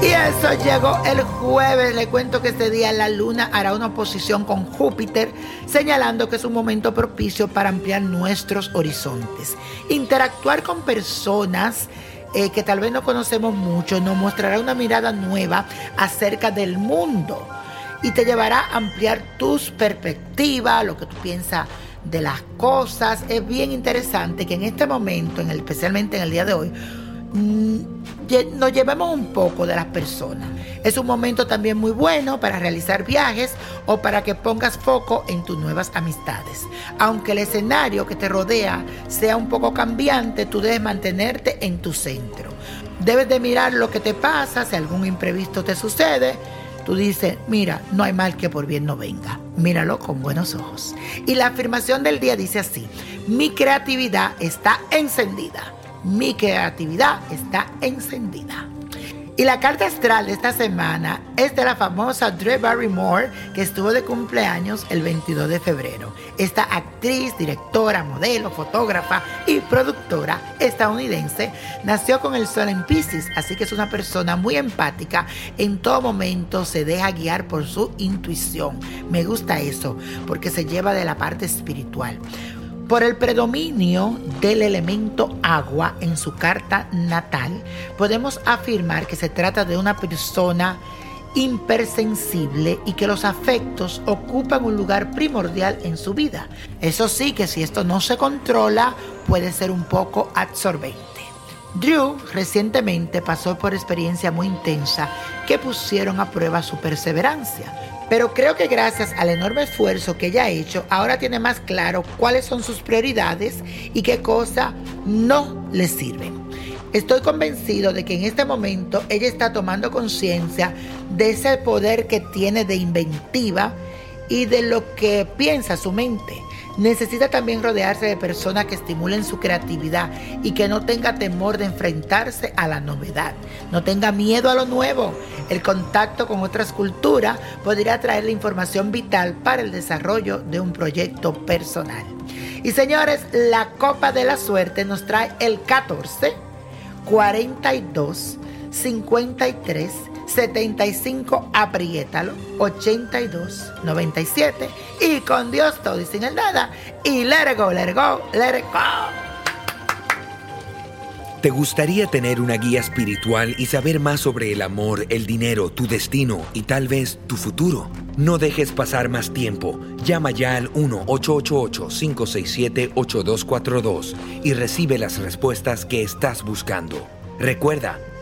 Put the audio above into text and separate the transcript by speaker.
Speaker 1: Y eso llegó el jueves. Le cuento que este día la luna hará una oposición con Júpiter, señalando que es un momento propicio para ampliar nuestros horizontes. Interactuar con personas eh, que tal vez no conocemos mucho nos mostrará una mirada nueva acerca del mundo y te llevará a ampliar tus perspectivas, lo que tú piensas de las cosas. Es bien interesante que en este momento, en especialmente en el día de hoy, mm, nos llevemos un poco de las personas. Es un momento también muy bueno para realizar viajes o para que pongas foco en tus nuevas amistades. Aunque el escenario que te rodea sea un poco cambiante, tú debes mantenerte en tu centro. Debes de mirar lo que te pasa, si algún imprevisto te sucede. Tú dices, mira, no hay mal que por bien no venga. Míralo con buenos ojos. Y la afirmación del día dice así, mi creatividad está encendida. Mi creatividad está encendida. Y la carta astral de esta semana es de la famosa Drew Barrymore, que estuvo de cumpleaños el 22 de febrero. Esta actriz, directora, modelo, fotógrafa y productora estadounidense nació con el sol en Pisces, así que es una persona muy empática. En todo momento se deja guiar por su intuición. Me gusta eso, porque se lleva de la parte espiritual. Por el predominio del elemento agua en su carta natal, podemos afirmar que se trata de una persona hipersensible y que los afectos ocupan un lugar primordial en su vida. Eso sí que si esto no se controla, puede ser un poco absorbente. Drew recientemente pasó por experiencia muy intensa que pusieron a prueba su perseverancia. Pero creo que gracias al enorme esfuerzo que ella ha hecho, ahora tiene más claro cuáles son sus prioridades y qué cosas no le sirven. Estoy convencido de que en este momento ella está tomando conciencia de ese poder que tiene de inventiva y de lo que piensa su mente. Necesita también rodearse de personas que estimulen su creatividad y que no tenga temor de enfrentarse a la novedad. No tenga miedo a lo nuevo. El contacto con otras culturas podría traerle información vital para el desarrollo de un proyecto personal. Y señores, la Copa de la Suerte nos trae el 14, 42, 53, 75, apriétalo, 82, 97, y con Dios todo y sin el nada, y let it go.
Speaker 2: ¿Te gustaría tener una guía espiritual y saber más sobre el amor, el dinero, tu destino y tal vez tu futuro? No dejes pasar más tiempo. Llama ya al 1-888-567-8242 y recibe las respuestas que estás buscando. Recuerda,